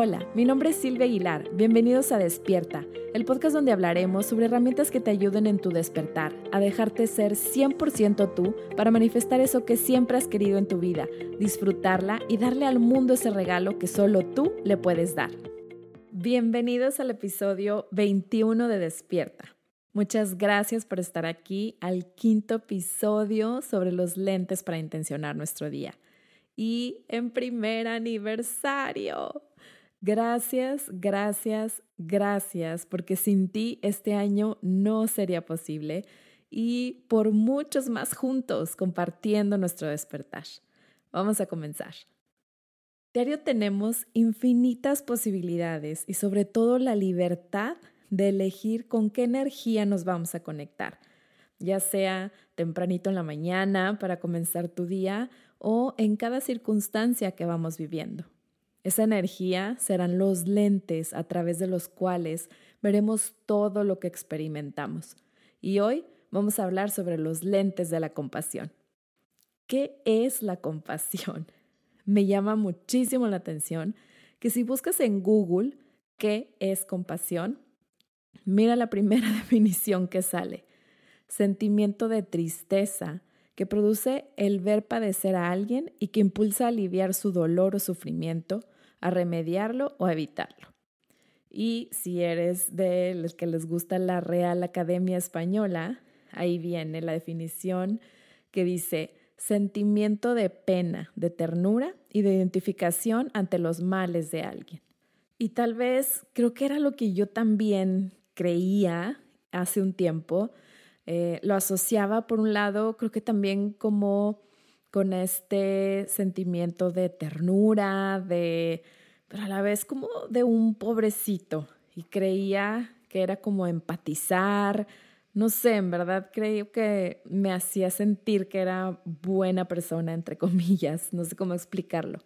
Hola, mi nombre es Silvia Aguilar. Bienvenidos a Despierta, el podcast donde hablaremos sobre herramientas que te ayuden en tu despertar, a dejarte ser 100% tú para manifestar eso que siempre has querido en tu vida, disfrutarla y darle al mundo ese regalo que solo tú le puedes dar. Bienvenidos al episodio 21 de Despierta. Muchas gracias por estar aquí al quinto episodio sobre los lentes para intencionar nuestro día. Y en primer aniversario. Gracias, gracias, gracias, porque sin ti este año no sería posible y por muchos más juntos compartiendo nuestro despertar. Vamos a comenzar. Diario tenemos infinitas posibilidades y sobre todo la libertad de elegir con qué energía nos vamos a conectar, ya sea tempranito en la mañana para comenzar tu día o en cada circunstancia que vamos viviendo. Esa energía serán los lentes a través de los cuales veremos todo lo que experimentamos. Y hoy vamos a hablar sobre los lentes de la compasión. ¿Qué es la compasión? Me llama muchísimo la atención que si buscas en Google qué es compasión, mira la primera definición que sale. Sentimiento de tristeza que produce el ver padecer a alguien y que impulsa a aliviar su dolor o sufrimiento a remediarlo o a evitarlo. Y si eres de los que les gusta la Real Academia Española, ahí viene la definición que dice sentimiento de pena, de ternura y de identificación ante los males de alguien. Y tal vez creo que era lo que yo también creía hace un tiempo. Eh, lo asociaba por un lado, creo que también como con este sentimiento de ternura, de, pero a la vez como de un pobrecito. Y creía que era como empatizar, no sé, en verdad creo que me hacía sentir que era buena persona, entre comillas, no sé cómo explicarlo.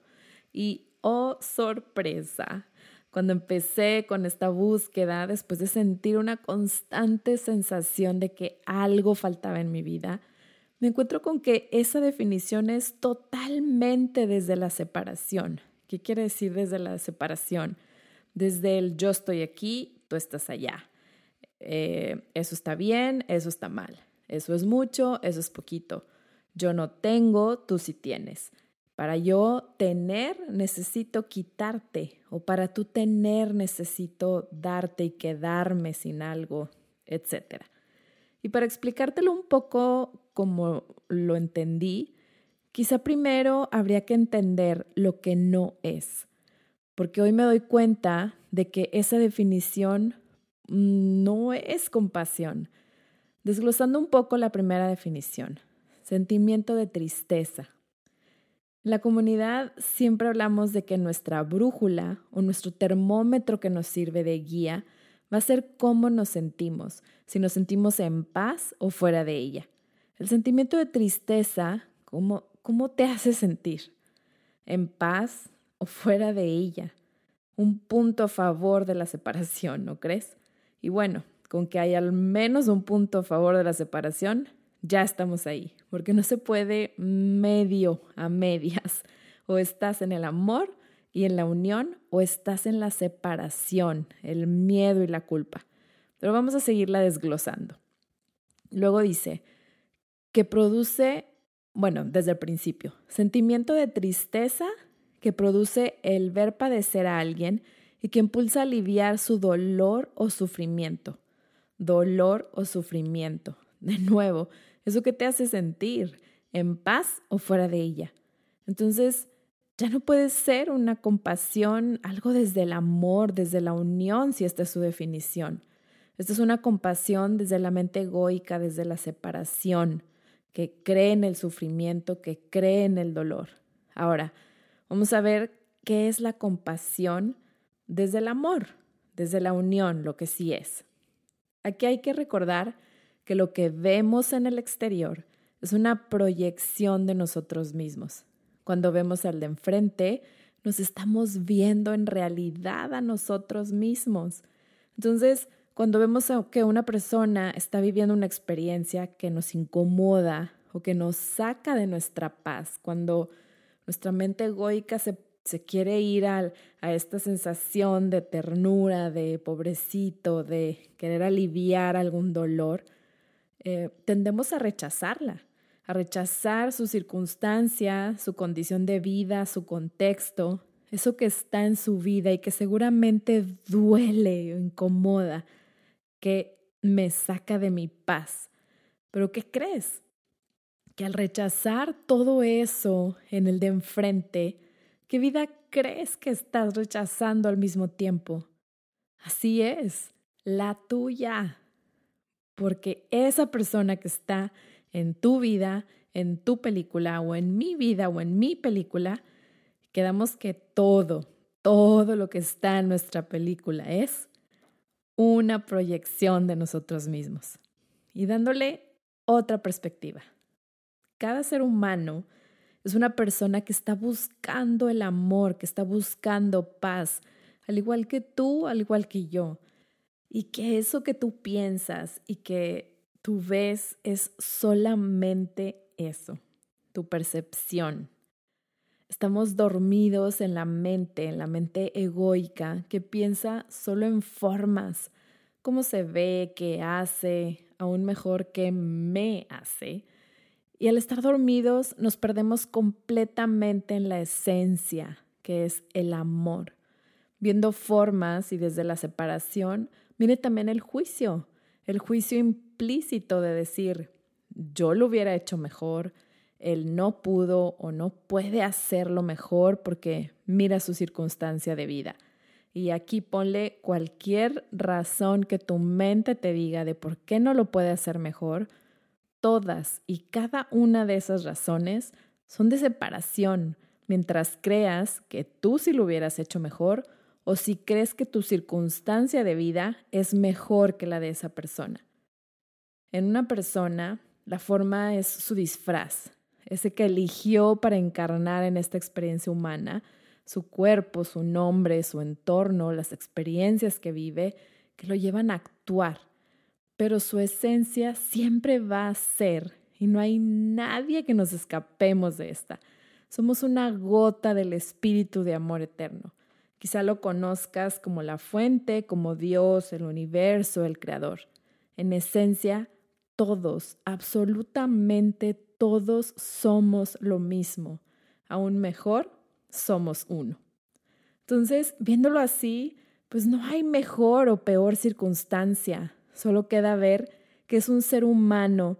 Y, oh, sorpresa, cuando empecé con esta búsqueda, después de sentir una constante sensación de que algo faltaba en mi vida, me encuentro con que esa definición es totalmente desde la separación. ¿Qué quiere decir desde la separación? Desde el yo estoy aquí, tú estás allá. Eh, eso está bien, eso está mal. Eso es mucho, eso es poquito. Yo no tengo, tú sí tienes. Para yo tener, necesito quitarte. O para tú tener, necesito darte y quedarme sin algo, etc. Y para explicártelo un poco como lo entendí, quizá primero habría que entender lo que no es, porque hoy me doy cuenta de que esa definición no es compasión. Desglosando un poco la primera definición, sentimiento de tristeza. En la comunidad siempre hablamos de que nuestra brújula o nuestro termómetro que nos sirve de guía va a ser cómo nos sentimos, si nos sentimos en paz o fuera de ella. El sentimiento de tristeza, ¿cómo, cómo te hace sentir? ¿En paz o fuera de ella? Un punto a favor de la separación, ¿no crees? Y bueno, con que hay al menos un punto a favor de la separación, ya estamos ahí, porque no se puede medio a medias. O estás en el amor y en la unión o estás en la separación, el miedo y la culpa. Pero vamos a seguirla desglosando. Luego dice que produce, bueno, desde el principio, sentimiento de tristeza que produce el ver padecer a alguien y que impulsa a aliviar su dolor o sufrimiento. Dolor o sufrimiento. De nuevo, eso que te hace sentir en paz o fuera de ella. Entonces, ya no puede ser una compasión, algo desde el amor, desde la unión, si esta es su definición. Esta es una compasión desde la mente egoica, desde la separación, que cree en el sufrimiento, que cree en el dolor. Ahora, vamos a ver qué es la compasión desde el amor, desde la unión, lo que sí es. Aquí hay que recordar que lo que vemos en el exterior es una proyección de nosotros mismos. Cuando vemos al de enfrente, nos estamos viendo en realidad a nosotros mismos. Entonces, cuando vemos que una persona está viviendo una experiencia que nos incomoda o que nos saca de nuestra paz, cuando nuestra mente egoica se se quiere ir a, a esta sensación de ternura, de pobrecito, de querer aliviar algún dolor, eh, tendemos a rechazarla, a rechazar su circunstancia, su condición de vida, su contexto, eso que está en su vida y que seguramente duele o incomoda, que me saca de mi paz. Pero ¿qué crees? Que al rechazar todo eso en el de enfrente, ¿qué vida crees que estás rechazando al mismo tiempo? Así es, la tuya. Porque esa persona que está en tu vida, en tu película o en mi vida o en mi película, quedamos que todo, todo lo que está en nuestra película es una proyección de nosotros mismos. Y dándole otra perspectiva. Cada ser humano es una persona que está buscando el amor, que está buscando paz, al igual que tú, al igual que yo. Y que eso que tú piensas y que tú ves es solamente eso, tu percepción. Estamos dormidos en la mente, en la mente egoica, que piensa solo en formas, cómo se ve, qué hace, aún mejor qué me hace. Y al estar dormidos nos perdemos completamente en la esencia, que es el amor. Viendo formas y desde la separación viene también el juicio, el juicio implícito de decir, yo lo hubiera hecho mejor, él no pudo o no puede hacerlo mejor porque mira su circunstancia de vida. Y aquí ponle cualquier razón que tu mente te diga de por qué no lo puede hacer mejor. Todas y cada una de esas razones son de separación, mientras creas que tú sí lo hubieras hecho mejor o si crees que tu circunstancia de vida es mejor que la de esa persona. En una persona, la forma es su disfraz, ese que eligió para encarnar en esta experiencia humana, su cuerpo, su nombre, su entorno, las experiencias que vive, que lo llevan a actuar. Pero su esencia siempre va a ser, y no hay nadie que nos escapemos de esta. Somos una gota del espíritu de amor eterno. Quizá lo conozcas como la fuente, como Dios, el universo, el creador. En esencia, todos, absolutamente todos somos lo mismo. Aún mejor, somos uno. Entonces, viéndolo así, pues no hay mejor o peor circunstancia. Solo queda ver que es un ser humano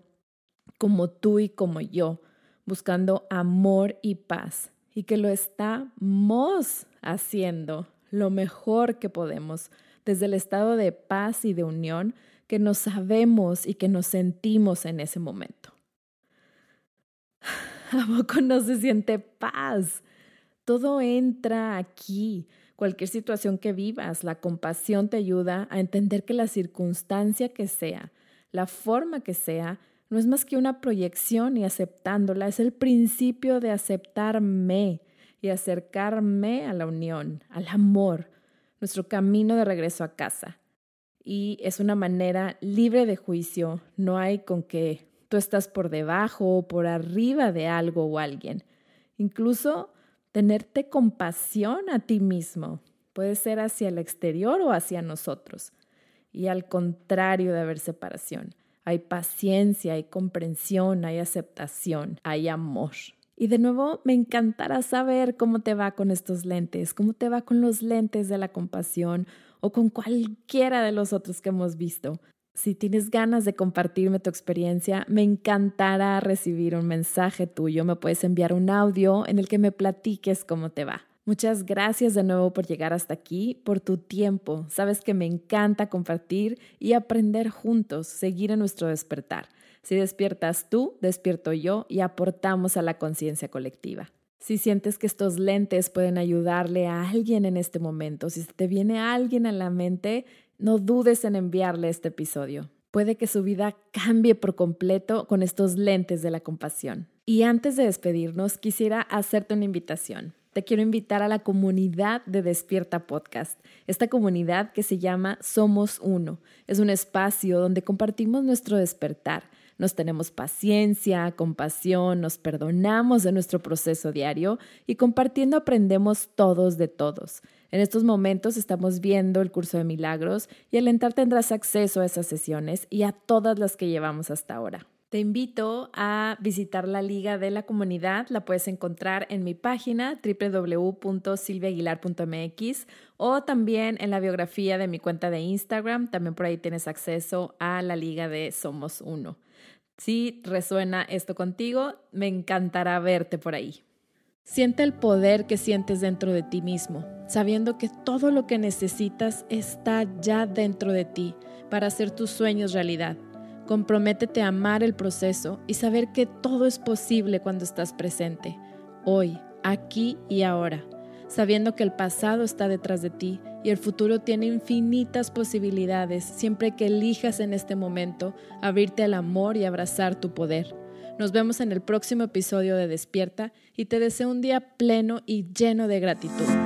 como tú y como yo, buscando amor y paz, y que lo estamos haciendo lo mejor que podemos desde el estado de paz y de unión que nos sabemos y que nos sentimos en ese momento. ¿A poco no se siente paz? Todo entra aquí. Cualquier situación que vivas, la compasión te ayuda a entender que la circunstancia que sea, la forma que sea, no es más que una proyección y aceptándola es el principio de aceptarme y acercarme a la unión, al amor, nuestro camino de regreso a casa. Y es una manera libre de juicio, no hay con que tú estás por debajo o por arriba de algo o alguien. Incluso tenerte compasión a ti mismo puede ser hacia el exterior o hacia nosotros. Y al contrario de haber separación, hay paciencia, hay comprensión, hay aceptación, hay amor. Y de nuevo, me encantará saber cómo te va con estos lentes, cómo te va con los lentes de la compasión o con cualquiera de los otros que hemos visto. Si tienes ganas de compartirme tu experiencia, me encantará recibir un mensaje tuyo. Me puedes enviar un audio en el que me platiques cómo te va. Muchas gracias de nuevo por llegar hasta aquí, por tu tiempo. Sabes que me encanta compartir y aprender juntos, seguir en nuestro despertar. Si despiertas tú, despierto yo y aportamos a la conciencia colectiva. Si sientes que estos lentes pueden ayudarle a alguien en este momento, si te viene alguien a la mente, no dudes en enviarle este episodio. Puede que su vida cambie por completo con estos lentes de la compasión. Y antes de despedirnos, quisiera hacerte una invitación. Te quiero invitar a la comunidad de Despierta Podcast, esta comunidad que se llama Somos Uno. Es un espacio donde compartimos nuestro despertar nos tenemos paciencia, compasión, nos perdonamos de nuestro proceso diario y compartiendo aprendemos todos de todos. En estos momentos estamos viendo el curso de milagros y al entrar tendrás acceso a esas sesiones y a todas las que llevamos hasta ahora. Te invito a visitar la liga de la comunidad. La puedes encontrar en mi página www.silviaguilar.mx o también en la biografía de mi cuenta de Instagram. También por ahí tienes acceso a la liga de Somos Uno. Si resuena esto contigo, me encantará verte por ahí. Siente el poder que sientes dentro de ti mismo, sabiendo que todo lo que necesitas está ya dentro de ti para hacer tus sueños realidad. Comprométete a amar el proceso y saber que todo es posible cuando estás presente, hoy, aquí y ahora, sabiendo que el pasado está detrás de ti y el futuro tiene infinitas posibilidades siempre que elijas en este momento abrirte al amor y abrazar tu poder. Nos vemos en el próximo episodio de Despierta y te deseo un día pleno y lleno de gratitud.